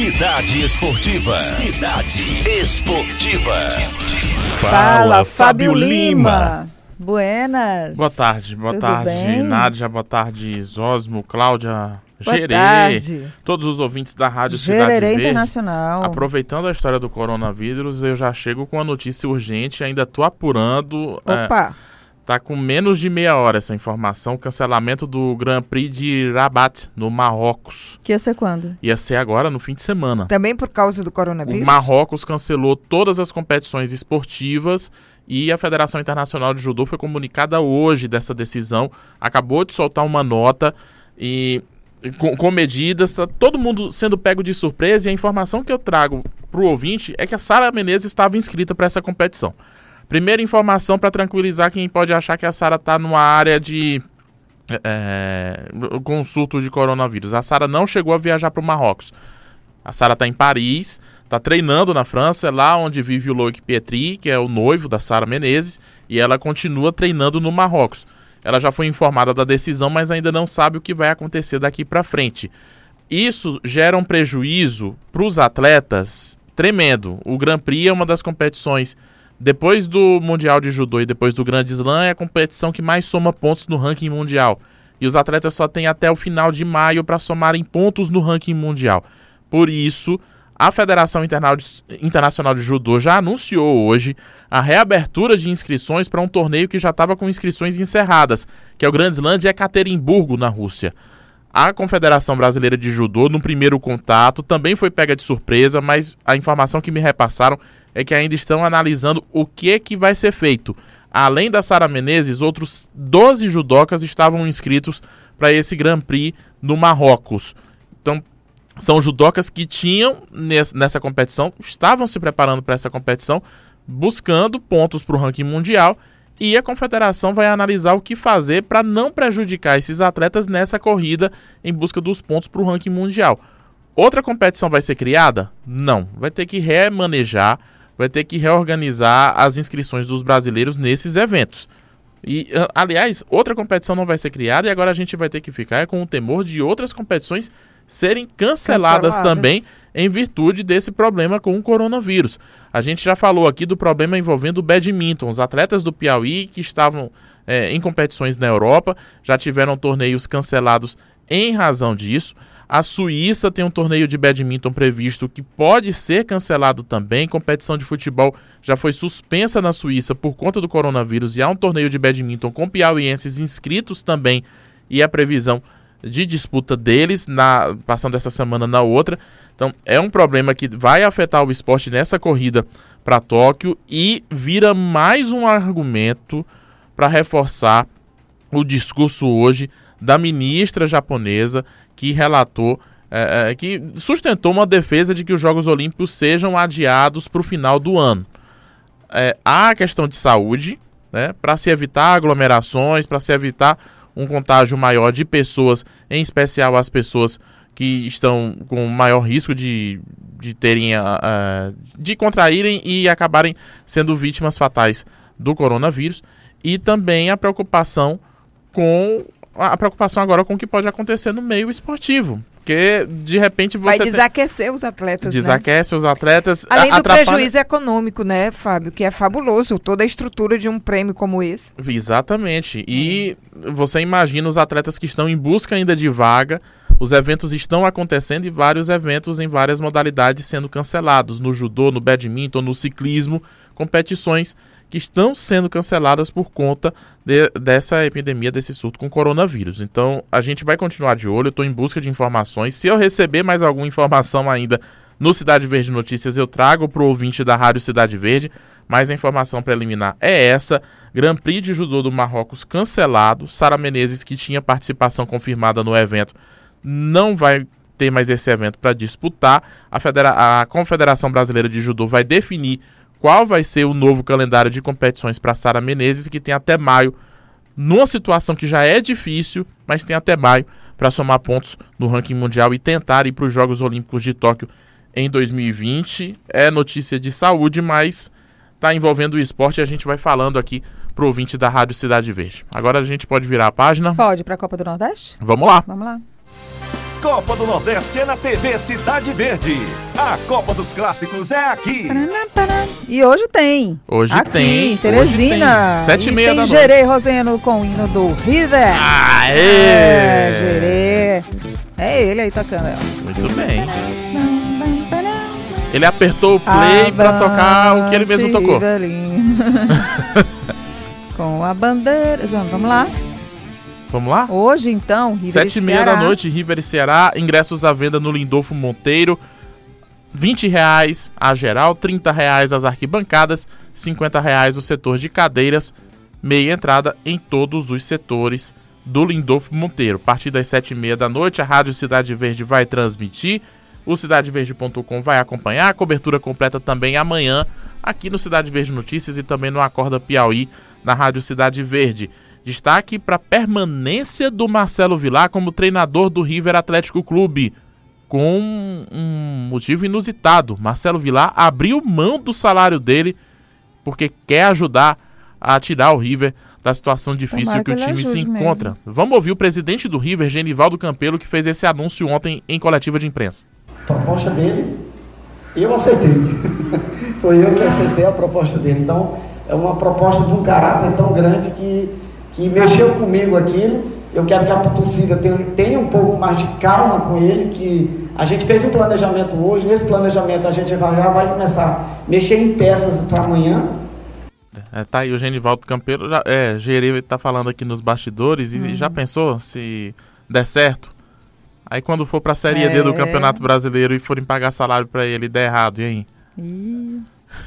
Cidade Esportiva. Cidade Esportiva. Fala, Fábio Lima. Buenas. Boa tarde, boa Tudo tarde, bem? Nádia, boa tarde, Zosmo, Cláudia, Boa Gerê, tarde. todos os ouvintes da Rádio Cidade Gererê Verde. Internacional. Aproveitando a história do coronavírus, eu já chego com a notícia urgente, ainda tô apurando. é, Opa, tá com menos de meia hora essa informação, cancelamento do Grand Prix de Rabat, no Marrocos. que ia ser quando? Ia ser agora, no fim de semana. Também por causa do O coronavírus? Marrocos cancelou todas as competições esportivas e a Federação Internacional de Judô foi comunicada hoje dessa decisão. Acabou de soltar uma nota e e com, com medidas, tá todo mundo sendo pego de surpresa e a informação que eu trago para o ouvinte é que a Sara Menezes estava inscrita para essa competição. Primeira informação para tranquilizar quem pode achar que a Sara está numa área de é, com surto de coronavírus. A Sara não chegou a viajar para o Marrocos. A Sara está em Paris, está treinando na França, é lá onde vive o Loic Pietri, que é o noivo da Sara Menezes, e ela continua treinando no Marrocos. Ela já foi informada da decisão, mas ainda não sabe o que vai acontecer daqui para frente. Isso gera um prejuízo para os atletas tremendo. O Grand Prix é uma das competições, depois do Mundial de Judô e depois do Grande Slam, é a competição que mais soma pontos no ranking mundial. E os atletas só têm até o final de maio para somarem pontos no ranking mundial. Por isso, a Federação Internacional de Judô já anunciou hoje a reabertura de inscrições para um torneio que já estava com inscrições encerradas, que é o Grand Slam de Ekaterimburgo, na Rússia. A Confederação Brasileira de Judô, no primeiro contato, também foi pega de surpresa, mas a informação que me repassaram é que ainda estão analisando o que, que vai ser feito. Além da Sara Menezes, outros 12 judocas estavam inscritos para esse Grand Prix no Marrocos. Então, são judocas que tinham nes- nessa competição, estavam se preparando para essa competição, buscando pontos para o ranking mundial. E a confederação vai analisar o que fazer para não prejudicar esses atletas nessa corrida em busca dos pontos para o ranking mundial. Outra competição vai ser criada? Não. Vai ter que remanejar, vai ter que reorganizar as inscrições dos brasileiros nesses eventos. E, ah, aliás, outra competição não vai ser criada e agora a gente vai ter que ficar com o temor de outras competições serem canceladas, Canceladas. também em virtude desse problema com o coronavírus. A gente já falou aqui do problema envolvendo o badminton. Os atletas do Piauí que estavam eh, em competições na Europa já tiveram torneios cancelados em razão disso. A Suíça tem um torneio de badminton previsto que pode ser cancelado também. Competição de futebol já foi suspensa na Suíça por conta do coronavírus e há um torneio de badminton com piauienses inscritos também e a previsão de disputa deles, na, passando essa semana na outra. Então é um problema que vai afetar o esporte nessa corrida para Tóquio e vira mais um argumento para reforçar o discurso hoje da ministra japonesa que relatou, eh, eh, que sustentou uma defesa de que os Jogos Olímpicos sejam adiados para o final do ano. Eh, há a questão de saúde, né, para se evitar aglomerações, para se evitar um contágio maior de pessoas, em especial as pessoas que estão com maior risco de, de terem, ah, de contraírem e acabarem sendo vítimas fatais do coronavírus, e também a preocupação com a preocupação agora com o que pode acontecer no meio esportivo, porque de repente vai você tem- desaquecer os atletas, né? desaquece os atletas, Além do atrapalha- prejuízo econômico, né, Fábio? Que é fabuloso. Toda a estrutura de um prêmio como esse. Exatamente. E você imagina os atletas que estão em busca ainda de vaga. Os eventos estão acontecendo e vários eventos em várias modalidades sendo cancelados. No judô, no badminton, no ciclismo, competições que estão sendo canceladas por conta de- dessa epidemia, desse surto com coronavírus. Então a gente vai continuar de olho, estou em busca de informações. Se eu receber mais alguma informação ainda no Cidade Verde Notícias, eu trago para o ouvinte da Rádio Cidade Verde. Mas a informação preliminar é essa. Grand Prix de Judô do Marrocos cancelado. Sara Menezes, que tinha participação confirmada no evento, não vai ter mais esse evento para disputar. A, a Confederação Brasileira de Judô vai definir qual vai ser o novo calendário de competições para Sara Menezes, que tem até maio, numa situação que já é difícil, mas tem até maio para somar pontos no ranking mundial e tentar ir para os Jogos Olímpicos de Tóquio em 2020. É notícia de saúde, mas está envolvendo o esporte e a gente vai falando aqui pro ouvinte da Rádio Cidade Verde. Agora a gente pode virar a página. Pode para a Copa do Nordeste? Vamos lá. Vamos lá. Copa do Nordeste é na TV Cidade Verde. A Copa dos Clássicos é aqui. E hoje tem. Hoje aqui, tem. em Teresina. Sete e meia tem da noite. Gerê Roseno com o hino do River. Aê! É, Gerê. É ele aí tocando. ó. Muito bem. Ele apertou o play pra tocar o que ele mesmo Avante, tocou. Com a bandeira. Vamos lá. Vamos lá? Hoje, então, River Sete e meia da noite, River e Ceará. Ingressos à venda no Lindolfo Monteiro. 20 reais a geral, 30 reais as arquibancadas, 50 reais o setor de cadeiras, meia entrada em todos os setores do Lindolfo Monteiro. A partir das 7 e meia da noite, a Rádio Cidade Verde vai transmitir, o cidadeverde.com vai acompanhar, a cobertura completa também amanhã, aqui no Cidade Verde Notícias e também no Acorda Piauí, na Rádio Cidade Verde. Destaque para a permanência do Marcelo Vilar como treinador do River Atlético Clube com um motivo inusitado. Marcelo Vilar abriu mão do salário dele porque quer ajudar a tirar o River da situação difícil que o time se encontra. Vamos ouvir o presidente do River, Genivaldo Campelo, que fez esse anúncio ontem em coletiva de imprensa. proposta dele, eu aceitei. Foi eu que aceitei a proposta dele. Então, é uma proposta de um caráter tão grande que, que mexeu comigo aquilo. Eu quero que a torcida tenha, tenha um pouco mais de calma com ele, que a gente fez um planejamento hoje, nesse planejamento a gente vai- já vai começar a mexer em peças para amanhã, É, tá aí o Genivaldo Campelo, já, é, Gerê tá falando aqui nos bastidores Uhum. e já pensou se der certo? Aí quando for pra Série D É. do Campeonato Brasileiro e forem pagar salário pra ele e der errado, e aí? Ih,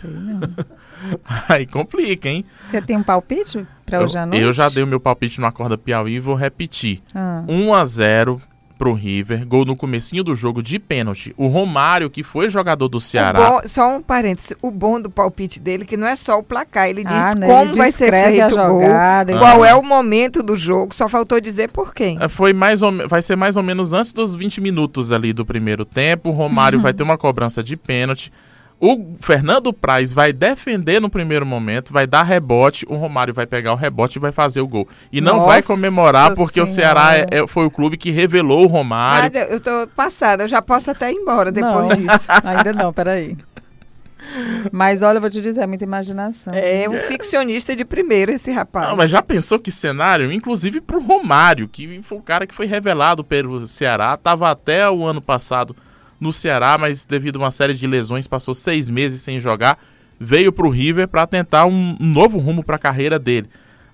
sei não. Aí complica, hein? Você tem um palpite para hoje à eu, noite? eu já dei o meu palpite no Acorda Piauí e vou repetir. Ah, 1 a 0 pro River, gol no comecinho do jogo de pênalti. O Romário, que foi jogador do Ceará, bom- só um parêntese. O bom do palpite dele é que não é só o placar. Ele diz Ah, né, como ele vai ser a feito o gol, jogada, ele qual fala. é o momento do jogo. Só faltou dizer por quem. É, Foi mais ou, vai ser mais ou menos antes dos 20 minutos ali do primeiro tempo. O Romário Uhum. vai ter uma cobrança de pênalti. O Fernando Praz vai defender no primeiro momento, vai dar rebote. O Romário vai pegar o rebote e vai fazer o gol. E não Nossa vai comemorar porque o Ceará Senhora. é- é- foi o clube que revelou o Romário. Eu tô passada, eu já posso até ir embora depois não, disso. ainda não, peraí. Mas olha, eu vou te dizer, é muita imaginação. É um ficcionista de primeira esse rapaz. Não, mas já pensou que cenário? Inclusive pro Romário, que foi o cara que foi revelado pelo Ceará, tava até o ano passado no Ceará, mas devido a uma série de lesões passou seis meses sem jogar, veio pro River para tentar um novo rumo para a carreira dele.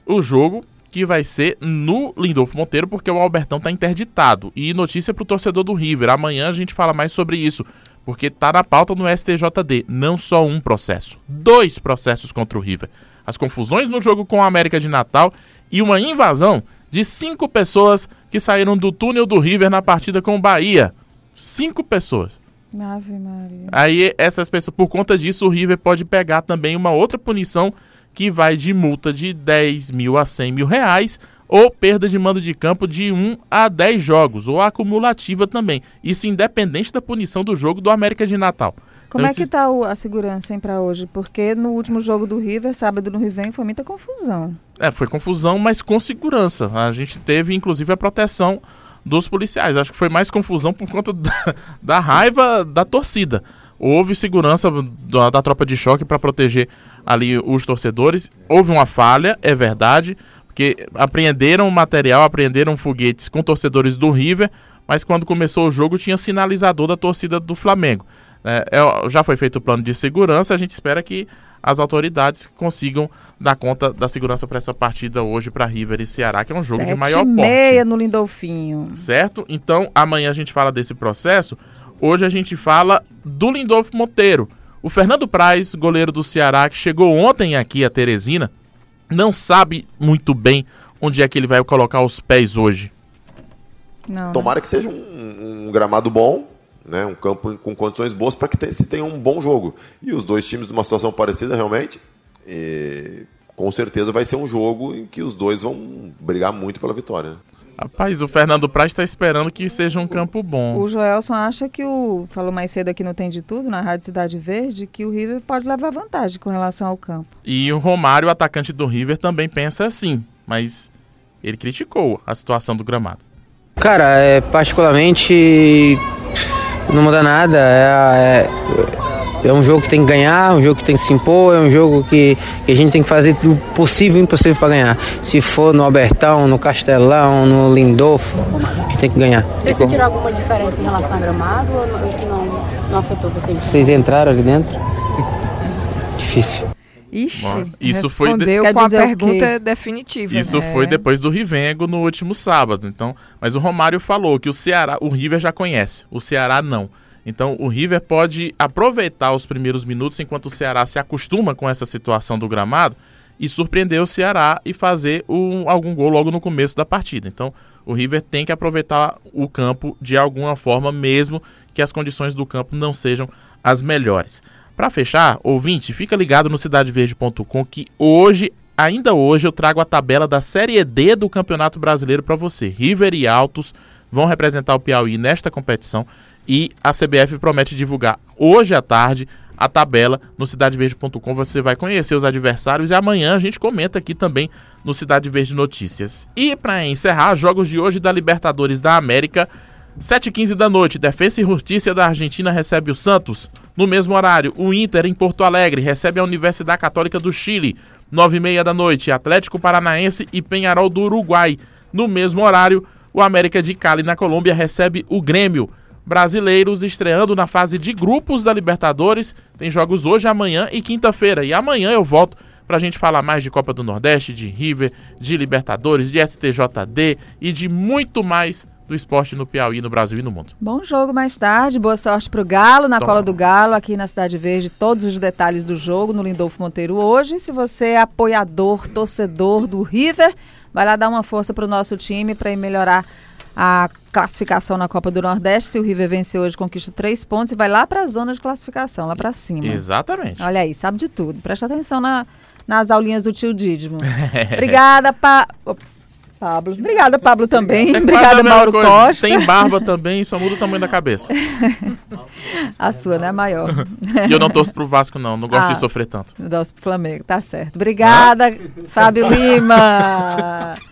O jogo que vai ser no Lindolfo Monteiro, porque o Albertão tá interditado. E notícia pro torcedor do River, amanhã a gente fala mais sobre isso, porque tá na pauta no STJD, não só um processo, dois processos contra o River. As confusões no jogo com a América de Natal e uma invasão de cinco pessoas que saíram do túnel do River na partida com o Bahia. Cinco pessoas. Ave Maria. Aí essas pessoas, por conta disso, o River pode pegar também uma outra punição que vai de multa de 10 mil a 100 mil reais ou perda de mando de campo de 1 a 10 jogos, ou acumulativa também. Isso independente da punição do jogo do América de Natal. Como Então, é que tá o- a segurança pra hoje? Porque no último jogo do River, sábado no River, foi muita confusão. É, foi confusão, mas com segurança. A gente teve, inclusive, a proteção dos policiais. Acho que foi mais confusão por conta da, da raiva da torcida. Houve segurança da, da tropa de choque para proteger ali os torcedores. Houve uma falha, é verdade, porque apreenderam material, apreenderam foguetes com torcedores do River, mas quando começou o jogo tinha sinalizador da torcida do Flamengo. É, é, já foi feito o plano de segurança, a gente espera que as autoridades consigam dar conta da segurança para essa partida hoje para River e Ceará, que é um jogo de Sete maior e porte. meia no Lindolfinho. Certo? Então, amanhã a gente fala desse processo. Hoje a gente fala do Lindolfo Monteiro. O Fernando Praz, goleiro do Ceará, que chegou ontem aqui a Teresina, não sabe muito bem onde é que ele vai colocar os pés hoje. Não, né? Tomara que seja um, um gramado bom, né, um campo com condições boas para que se tenha um bom jogo. E os dois times numa situação parecida realmente, e, com certeza vai ser um jogo em que os dois vão brigar muito pela vitória. né? Rapaz, o Fernando Praz está esperando que seja um campo bom. O Joelson acha que o. Falou mais cedo aqui no Tem de Tudo, na Rádio Cidade Verde, que o River pode levar vantagem com relação ao campo. E o Romário, o atacante do River, também pensa assim, mas ele criticou a situação do gramado. Cara, é, particularmente não muda nada. É, é, é, um jogo que tem que ganhar, um jogo que tem que se impor, é um jogo que, que a gente tem que fazer o possível e impossível para ganhar. Se for no Albertão, no Castelão, no Lindolfo, a gente tem que ganhar. Vocês sentiram alguma diferença em relação ao gramado ou isso não, não afetou vocês? Vocês entraram ali dentro? Difícil. Ixi, isso foi respondeu Quer com a dizer o quê? pergunta definitiva. Isso né? foi depois do Rivengo no último sábado. Então, mas o Romário falou que o Ceará, o River já conhece, o Ceará não. Então, o River pode aproveitar os primeiros minutos enquanto o Ceará se acostuma com essa situação do gramado e surpreender o Ceará e fazer um, algum gol logo no começo da partida. Então, o River tem que aproveitar o campo de alguma forma, mesmo que as condições do campo não sejam as melhores. Para fechar, ouvinte, fica ligado no cidadeverde.com que hoje, ainda hoje, eu trago a tabela da Série D do Campeonato Brasileiro para você. River e Altos vão representar o Piauí nesta competição e a CBF promete divulgar hoje à tarde a tabela no cidadeverde.com. Você vai conhecer os adversários e amanhã a gente comenta aqui também no Cidade Verde Notícias. E para encerrar, jogos de hoje da Libertadores da América, 7h15 da noite, Defensa e Justiça da Argentina recebe o Santos. No mesmo horário, o Inter em Porto Alegre recebe a Universidade Católica do Chile. 9h30 da noite, Atlético Paranaense e Penharol do Uruguai. No mesmo horário, o América de Cali na Colômbia recebe o Grêmio. Brasileiros estreando na fase de grupos da Libertadores. Tem jogos hoje, amanhã e quinta-feira. E amanhã eu volto para a gente falar mais de Copa do Nordeste, de River, de Libertadores, de STJD e de muito mais do esporte no Piauí, no Brasil e no mundo. Bom jogo mais tarde, boa sorte pro Galo, na Toma. cola do Galo, aqui na Cidade Verde, todos os detalhes do jogo no Lindolfo Monteiro hoje. Se você é apoiador, torcedor do River, vai lá dar uma força pro nosso time para melhorar a classificação na Copa do Nordeste. Se o River vencer hoje, conquista três pontos e vai lá para a zona de classificação, lá para cima. Exatamente. Olha aí, sabe de tudo. Presta atenção na- nas aulinhas do tio Dídimo. Obrigada, pa... Pablo. Obrigada, Pablo também. É Obrigada, Mauro coisa. Costa. Tem barba também, só muda o tamanho da cabeça. A sua, né, maior. E eu não torço pro Vasco, não. Não gosto Ah. de sofrer tanto. Nosso Flamengo, tá certo. Obrigada, Fábio Lima.